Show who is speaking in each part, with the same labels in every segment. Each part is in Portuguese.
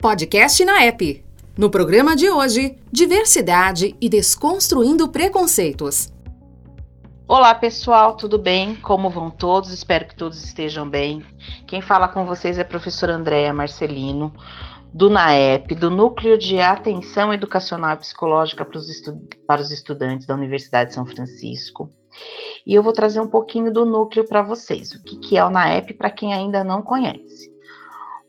Speaker 1: Podcast na App. No programa de hoje, diversidade e desconstruindo preconceitos.
Speaker 2: Olá pessoal, tudo bem? Como vão todos? Espero que todos estejam bem. Quem fala com vocês é a professora Andréa Marcelino, do NAEP, do Núcleo de Atenção Educacional e Psicológica para os, para os Estudantes da Universidade de São Francisco. E eu vou trazer um pouquinho do núcleo para vocês. O que, que é o NAEP para quem ainda não conhece?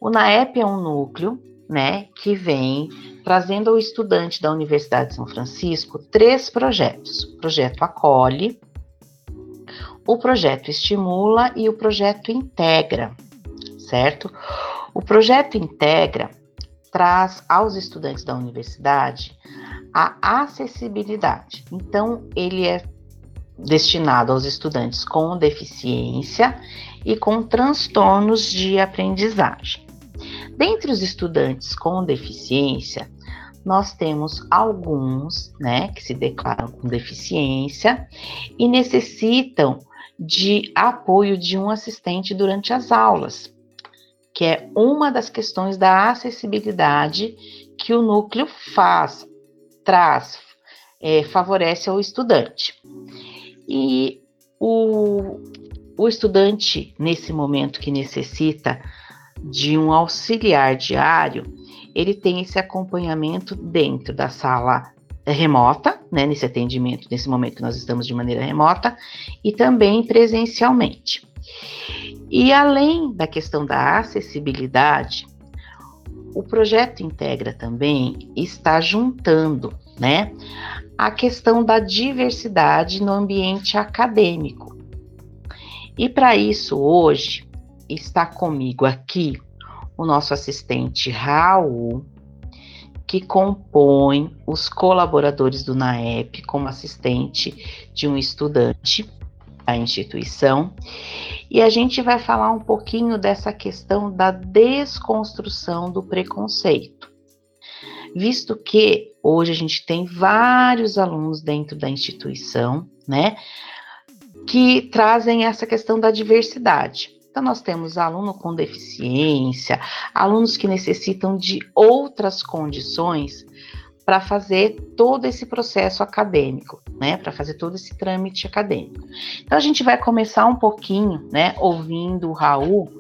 Speaker 2: O NAEP é um núcleo né, que vem trazendo ao estudante da Universidade de São Francisco três projetos: o projeto Acolhe, o projeto Estimula e o projeto Integra, certo? O projeto Integra traz aos estudantes da universidade a acessibilidade. Então, ele é destinado aos estudantes com deficiência e com transtornos de aprendizagem. Dentre os estudantes com deficiência, nós temos alguns, né, que se declaram com deficiência e necessitam de apoio de um assistente durante as aulas, que é uma das questões da acessibilidade que o núcleo faz, traz, é, favorece ao estudante. E o, o estudante, nesse momento que necessita de um auxiliar diário, ele tem esse acompanhamento dentro da sala remota, né, nesse atendimento, nesse momento que nós estamos de maneira remota, e também presencialmente. E além da questão da acessibilidade, o projeto Integra também está juntando, né, a questão da diversidade no ambiente acadêmico. E para isso, hoje, está comigo aqui o nosso assistente Raul, que compõe os colaboradores do NAEP como assistente de um estudante da instituição. E a gente vai falar um pouquinho dessa questão da desconstrução do preconceito. Visto que hoje a gente tem vários alunos dentro da instituição, né, que trazem essa questão da diversidade. Então, nós temos aluno com deficiência, alunos que necessitam de outras condições para fazer todo esse processo acadêmico, né? Para fazer todo esse trâmite acadêmico. Então, a gente vai começar um pouquinho, né? Ouvindo o Raul,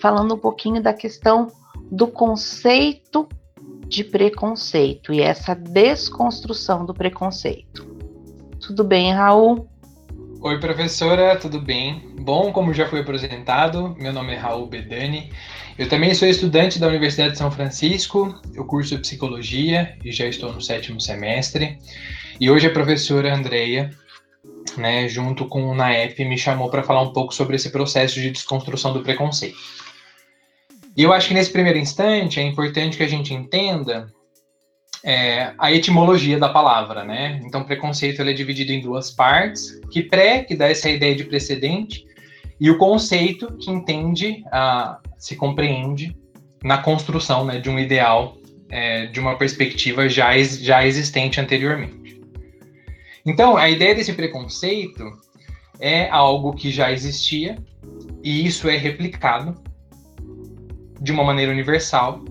Speaker 2: falando um pouquinho da questão do conceito de preconceito e essa desconstrução do preconceito. Tudo bem, Raul?
Speaker 3: Oi, professora, tudo bem? Bom, como já foi apresentado, meu nome é Raul Bedani. Eu também sou estudante da Universidade de São Francisco, eu curso psicologia e já estou no sétimo semestre. E hoje a professora Andreia, né, junto com o NAEP, me chamou para falar um pouco sobre esse processo de desconstrução do preconceito. E eu acho que nesse primeiro instante é importante que a gente entenda é, a etimologia da palavra, né? Então, preconceito é dividido em duas partes, que pré, que dá essa ideia de precedente, e o conceito, que entende, a, se compreende na construção né, de um ideal, é, de uma perspectiva já, já existente anteriormente. Então, a ideia desse preconceito é algo que já existia, e isso é replicado de uma maneira universal,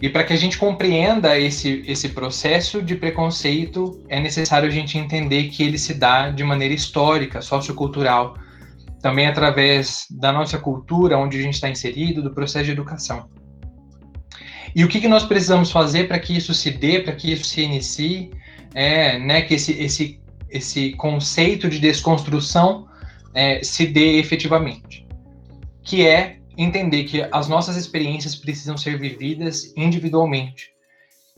Speaker 3: e para que a gente compreenda esse, esse processo de preconceito, é necessário a gente entender que ele se dá de maneira histórica, sociocultural, também através da nossa cultura, onde a gente está inserido, do processo de educação. E o que, que nós precisamos fazer para que isso se dê, para que isso se inicie, é, né, que esse, esse, esse conceito de desconstrução é, se dê efetivamente, que é entender que as nossas experiências precisam ser vividas individualmente.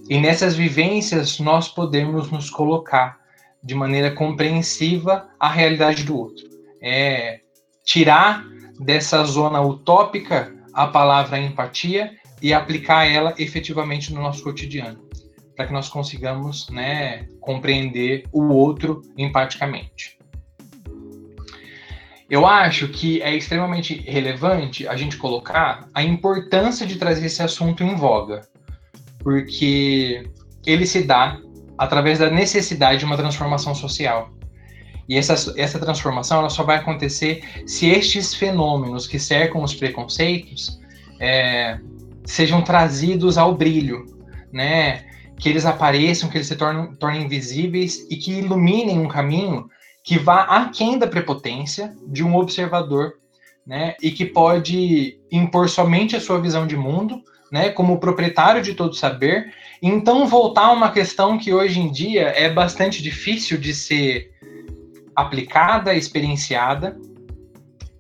Speaker 3: E nessas vivências nós podemos nos colocar de maneira compreensiva à realidade do outro. É tirar dessa zona utópica a palavra empatia e aplicar ela efetivamente no nosso cotidiano, para que nós consigamos, né, compreender o outro empaticamente. Eu acho que é extremamente relevante a gente colocar a importância de trazer esse assunto em voga, porque ele se dá através da necessidade de uma transformação social. E essa, essa transformação ela só vai acontecer se estes fenômenos que cercam os preconceitos é, sejam trazidos ao brilho, né? Que eles apareçam, que eles se tornem, tornem visíveis e que iluminem um caminho que vá aquém da prepotência de um observador, né? E que pode impor somente a sua visão de mundo, né? Como proprietário de todo saber. Então voltar a uma questão que hoje em dia é bastante difícil de ser aplicada, experienciada,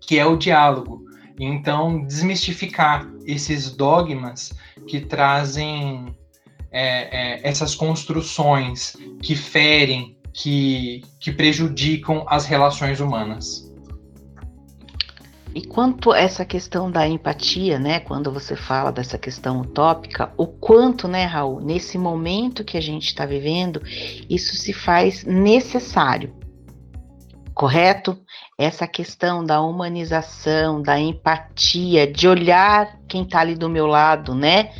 Speaker 3: que é o diálogo. Então, desmistificar esses dogmas que trazem é, é, essas construções que ferem, que, que prejudicam as relações humanas.
Speaker 2: E quanto essa questão da empatia, né, quando você fala dessa questão utópica, o quanto, né, Raul, nesse momento que a gente está vivendo, isso se faz necessário correto? Essa questão da humanização, da empatia, de olhar quem está ali do meu lado, né?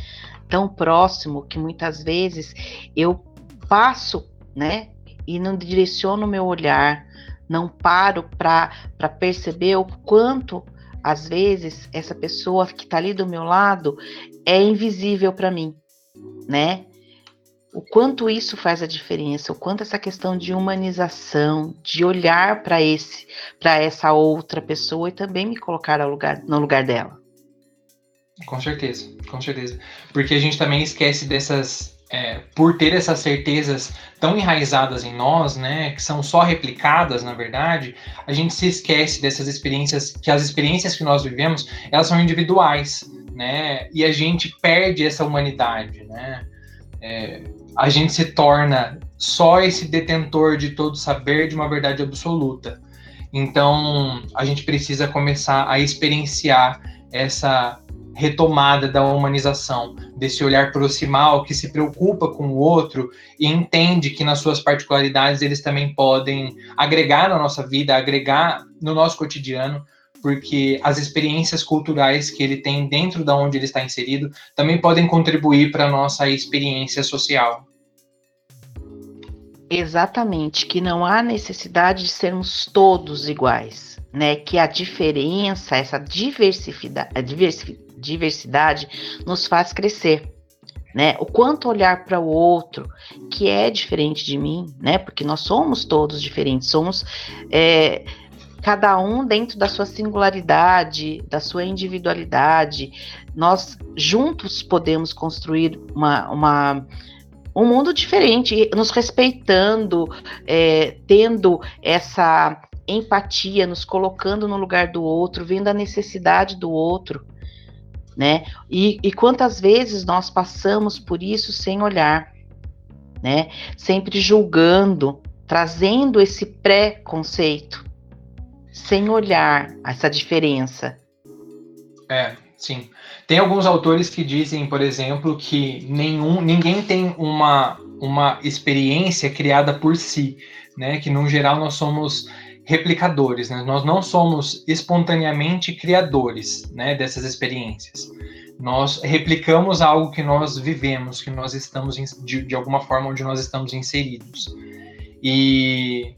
Speaker 2: Tão próximo que muitas vezes eu passo, né? E não direciono meu olhar, não paro para perceber o quanto, às vezes, essa pessoa que está ali do meu lado é invisível para mim, né? o quanto isso faz a diferença, o quanto essa questão de humanização, de olhar para esse, para essa outra pessoa e também me colocar lugar, no lugar dela.
Speaker 3: Com certeza, com certeza. Porque a gente também esquece dessas, é, por ter essas certezas tão enraizadas em nós, né, que são só replicadas, na verdade, a gente se esquece dessas experiências, que as experiências que nós vivemos, elas são individuais, né, e a gente perde essa humanidade, né. É, a gente se torna só esse detentor de todo saber de uma verdade absoluta. Então, a gente precisa começar a experienciar essa retomada da humanização, desse olhar proximal que se preocupa com o outro e entende que nas suas particularidades eles também podem agregar na nossa vida, agregar no nosso cotidiano, porque as experiências culturais que ele tem dentro da onde ele está inserido também podem contribuir para a nossa experiência social.
Speaker 2: Exatamente, que não há necessidade de sermos todos iguais, né? Que a diferença, essa diversidade, diversidade nos faz crescer, né? O quanto olhar para o outro que é diferente de mim, né? Porque nós somos todos diferentes, somos é, cada um dentro da sua singularidade, da sua individualidade. Nós juntos podemos construir uma, uma um mundo diferente, nos respeitando, é, tendo essa empatia, nos colocando no lugar do outro, vendo a necessidade do outro, né? E, e quantas vezes nós passamos por isso sem olhar, né? Sempre julgando, trazendo esse pré-conceito sem olhar essa diferença.
Speaker 3: É, sim. Tem alguns autores que dizem, por exemplo, que nenhum, ninguém tem uma, uma experiência criada por si, né? Que no geral nós somos replicadores, né? Nós não somos espontaneamente criadores, né? Dessas experiências. Nós replicamos algo que nós vivemos, que nós estamos de, de alguma forma onde nós estamos inseridos. E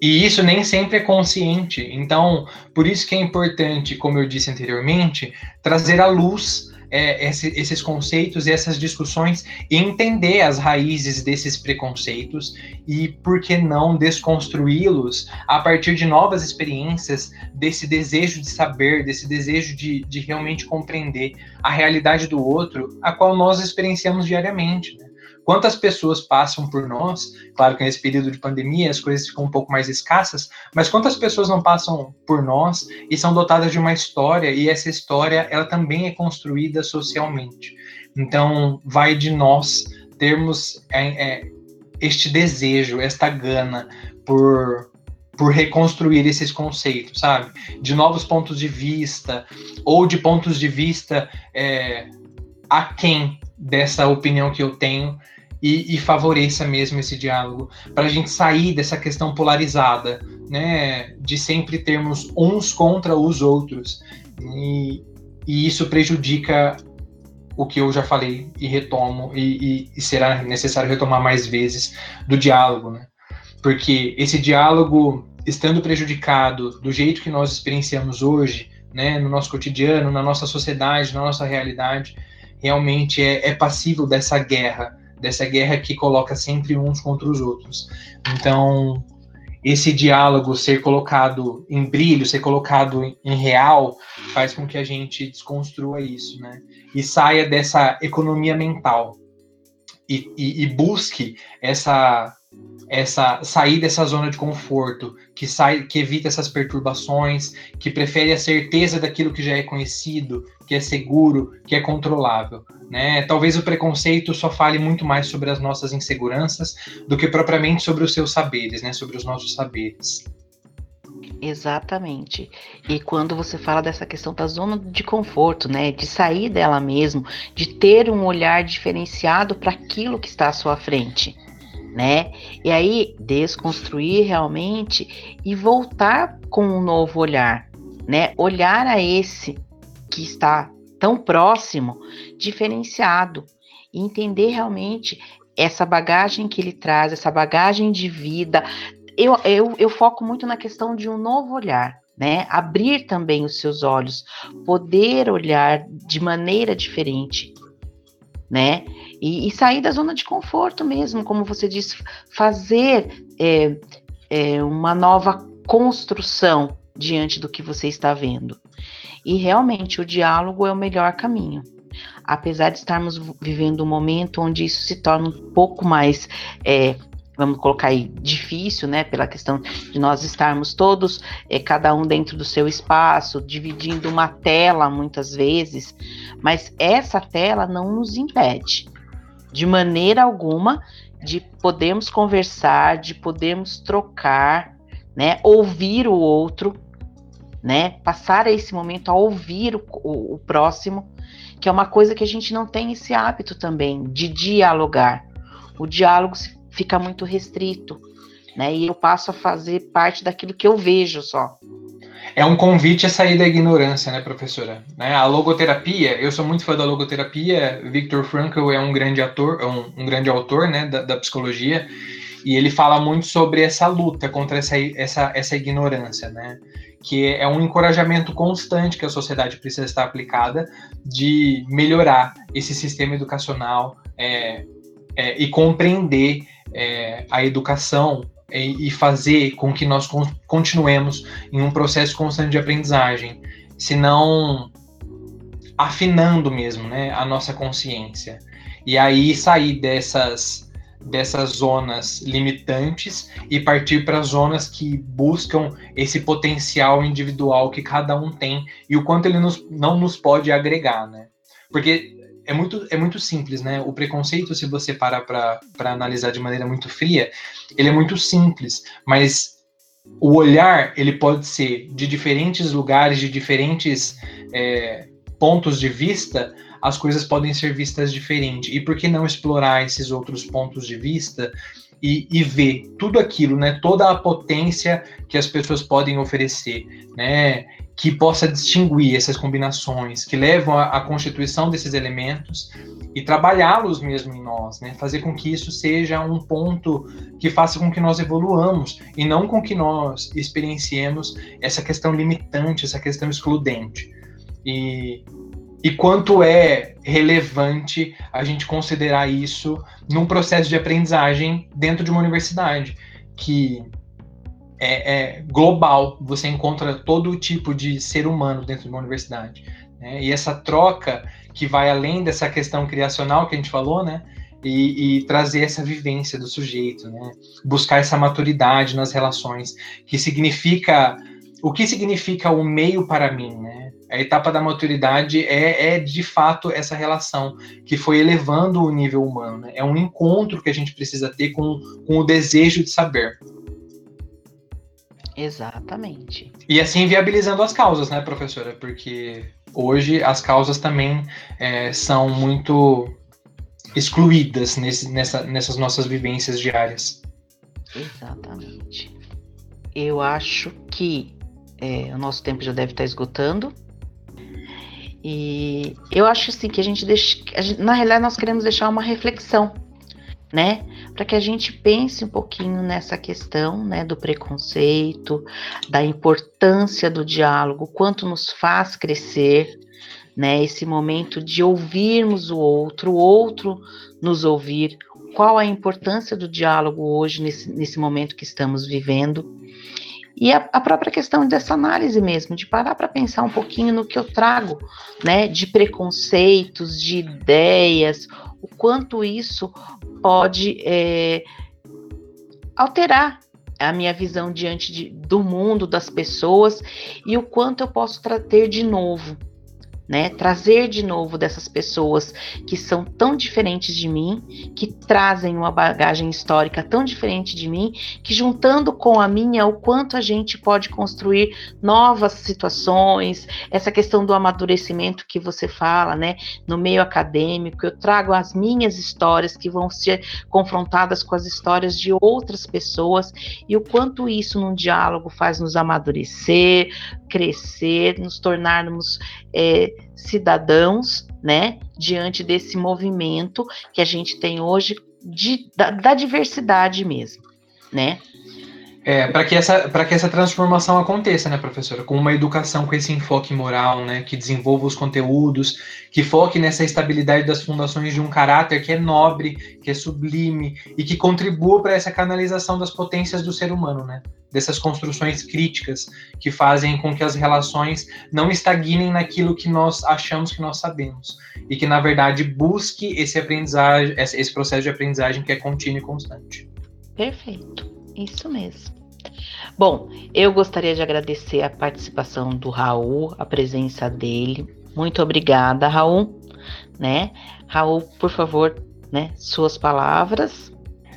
Speaker 3: e isso nem sempre é consciente. Então, por isso que é importante, como eu disse anteriormente, trazer à luz é, esse, esses conceitos e essas discussões e entender as raízes desses preconceitos e, por que não, desconstruí-los a partir de novas experiências, desse desejo de saber, desse desejo de, de realmente compreender a realidade do outro, a qual nós experienciamos diariamente. Né? Quantas pessoas passam por nós? Claro que nesse período de pandemia as coisas ficam um pouco mais escassas, mas quantas pessoas não passam por nós e são dotadas de uma história e essa história ela também é construída socialmente. Então vai de nós termos é, é, este desejo, esta gana por por reconstruir esses conceitos, sabe? De novos pontos de vista ou de pontos de vista é, aquém dessa opinião que eu tenho e, e favoreça mesmo esse diálogo, para a gente sair dessa questão polarizada, né, de sempre termos uns contra os outros, e, e isso prejudica o que eu já falei e retomo, e, e, será necessário retomar mais vezes do diálogo, né? Porque esse diálogo, estando prejudicado do jeito que nós experienciamos hoje, né, no nosso cotidiano, na nossa sociedade, na nossa realidade, realmente é, é passível dessa guerra, dessa guerra que coloca sempre uns contra os outros. Então, esse diálogo ser colocado em brilho, ser colocado em real, faz com que a gente desconstrua isso, né? E saia dessa economia mental e, e, e busque essa essa sair dessa zona de conforto, que sai, que evita essas perturbações, que prefere a certeza daquilo que já é conhecido, que é seguro, que é controlável, né? Talvez o preconceito só fale muito mais sobre as nossas inseguranças do que propriamente sobre os seus saberes, né? Sobre os nossos saberes.
Speaker 2: Exatamente. E quando você fala dessa questão da zona de conforto, né, de sair dela mesmo, de ter um olhar diferenciado para aquilo que está à sua frente, né? E aí desconstruir realmente e voltar com um novo olhar, né? Olhar a esse que está tão próximo, diferenciado, e entender realmente essa bagagem que ele traz, essa bagagem de vida. Eu, eu, eu foco muito na questão de um novo olhar, né? Abrir também os seus olhos, poder olhar de maneira diferente, né? E, e, sair da zona de conforto mesmo, como você disse, fazer é, é, uma nova construção diante do que você está vendo. E realmente o diálogo é o melhor caminho. Apesar de estarmos vivendo um momento onde isso se torna um pouco mais é, vamos colocar aí, difícil, né, pela questão de nós estarmos todos, é, cada um dentro do seu espaço, dividindo uma tela muitas vezes, mas essa tela não nos impede, de maneira alguma, de podermos conversar, de podermos trocar, né, ouvir o outro, né, passar esse momento a ouvir o, o, o próximo, que é uma coisa que a gente não tem esse hábito também, de dialogar. O diálogo fica muito restrito, né? E eu passo a fazer parte daquilo que eu vejo só.
Speaker 3: É um convite a sair da ignorância, né, professora? Né? A logoterapia, eu sou muito fã da logoterapia. Victor Frankl é um grande ator, é um, um grande autor, né, da, da, psicologia, e ele fala muito sobre essa luta contra essa, essa, essa ignorância, né? Que é um encorajamento constante que a sociedade precisa estar aplicada de melhorar esse sistema educacional é, é, e compreender é, a educação e, fazer com que nós con continuemos em um processo constante de aprendizagem, senão afinando mesmo né, a nossa consciência. E aí sair dessas, dessas zonas limitantes e partir para zonas que buscam esse potencial individual que cada um tem e o quanto ele nos, não nos pode agregar, né? Porque é muito, é muito simples, né? O preconceito, se você parar para analisar de maneira muito fria, ele é muito simples, mas o olhar ele pode ser de diferentes lugares, de diferentes é, pontos de vista, as coisas podem ser vistas diferente. E por que não explorar esses outros pontos de vista e, e, ver tudo aquilo, né? Toda a potência que as pessoas podem oferecer, né? Que possa distinguir essas combinações, que levam à, constituição desses elementos e trabalhá-los mesmo em nós, né? Fazer com que isso seja um ponto que faça com que nós evoluamos e não com que nós experienciemos essa questão limitante, essa questão excludente. E, e quanto é relevante a gente considerar isso num processo de aprendizagem dentro de uma universidade, que é, é, global, você encontra todo tipo de ser humano dentro de uma universidade. Né? E essa troca que vai além dessa questão criacional que a gente falou, né? E, e, trazer essa vivência do sujeito, né? Buscar essa maturidade nas relações, que significa o que significa o meio para mim, né? A etapa da maturidade é, é de fato essa relação que foi elevando o nível humano. Né? É um encontro que a gente precisa ter com, com o desejo de saber.
Speaker 2: Exatamente.
Speaker 3: E assim viabilizando as causas, né, professora? Porque hoje as causas também é, são muito excluídas nesse, nessa, nessas nossas vivências diárias.
Speaker 2: Exatamente. Eu acho que é, o nosso tempo já deve estar esgotando. E eu acho assim que a gente deixa. A gente, na realidade, nós queremos deixar uma reflexão né? Para que a gente pense um pouquinho nessa questão, né, do preconceito, da importância do diálogo, quanto nos faz crescer, né? Esse momento de ouvirmos o outro, o outro nos ouvir. Qual a importância do diálogo hoje, nesse, nesse momento que estamos vivendo? E a, a, própria questão dessa análise mesmo, de parar para pensar um pouquinho no que eu trago, né, de preconceitos, de ideias, o quanto isso pode é, alterar a minha visão diante de, do mundo, das pessoas e o quanto eu posso ter de novo né? Trazer de novo dessas pessoas que são tão diferentes de mim, que trazem uma bagagem histórica tão diferente de mim, que juntando com a minha, o quanto a gente pode construir novas situações, essa questão do amadurecimento que você fala, né? No meio acadêmico, eu trago as minhas histórias que vão ser confrontadas com as histórias de outras pessoas e o quanto isso num diálogo faz nos amadurecer, crescer, nos tornarmos é, cidadãos, né, diante desse movimento que a gente tem hoje de, da, da diversidade mesmo, né?
Speaker 3: É, para que, essa, que essa transformação aconteça, né, professora? Com uma educação com esse enfoque moral, né, que desenvolva os conteúdos, que foque nessa estabilidade das fundações de um caráter que é nobre, que é sublime e que contribua para essa canalização das potências do ser humano, né? Dessas construções críticas que fazem com que as relações não estagnem naquilo que nós achamos que nós sabemos e que, na verdade, busque esse aprendizagem, esse processo de aprendizagem que é contínuo e constante.
Speaker 2: Perfeito. Isso mesmo. Bom, eu gostaria de agradecer a participação do Raul, a presença dele. Muito obrigada, Raul. Né? Raul, por favor, né, suas palavras.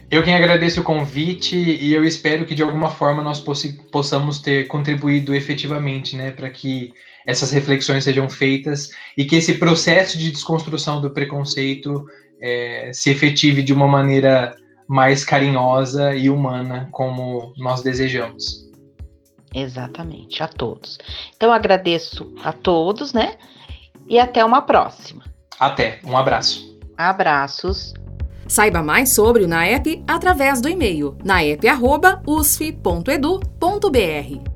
Speaker 3: Eu quem agradeço o convite e eu espero que de alguma forma nós possamos ter contribuído efetivamente, né, para que essas reflexões sejam feitas e que esse processo de desconstrução do preconceito é, se efetive de uma maneira mais carinhosa e humana como nós desejamos.
Speaker 2: Exatamente, a todos. Então agradeço a todos, né? E até uma próxima.
Speaker 3: Até, um abraço.
Speaker 2: Abraços.
Speaker 1: Saiba mais sobre o NAEP através do e-mail naep.usf.edu.br.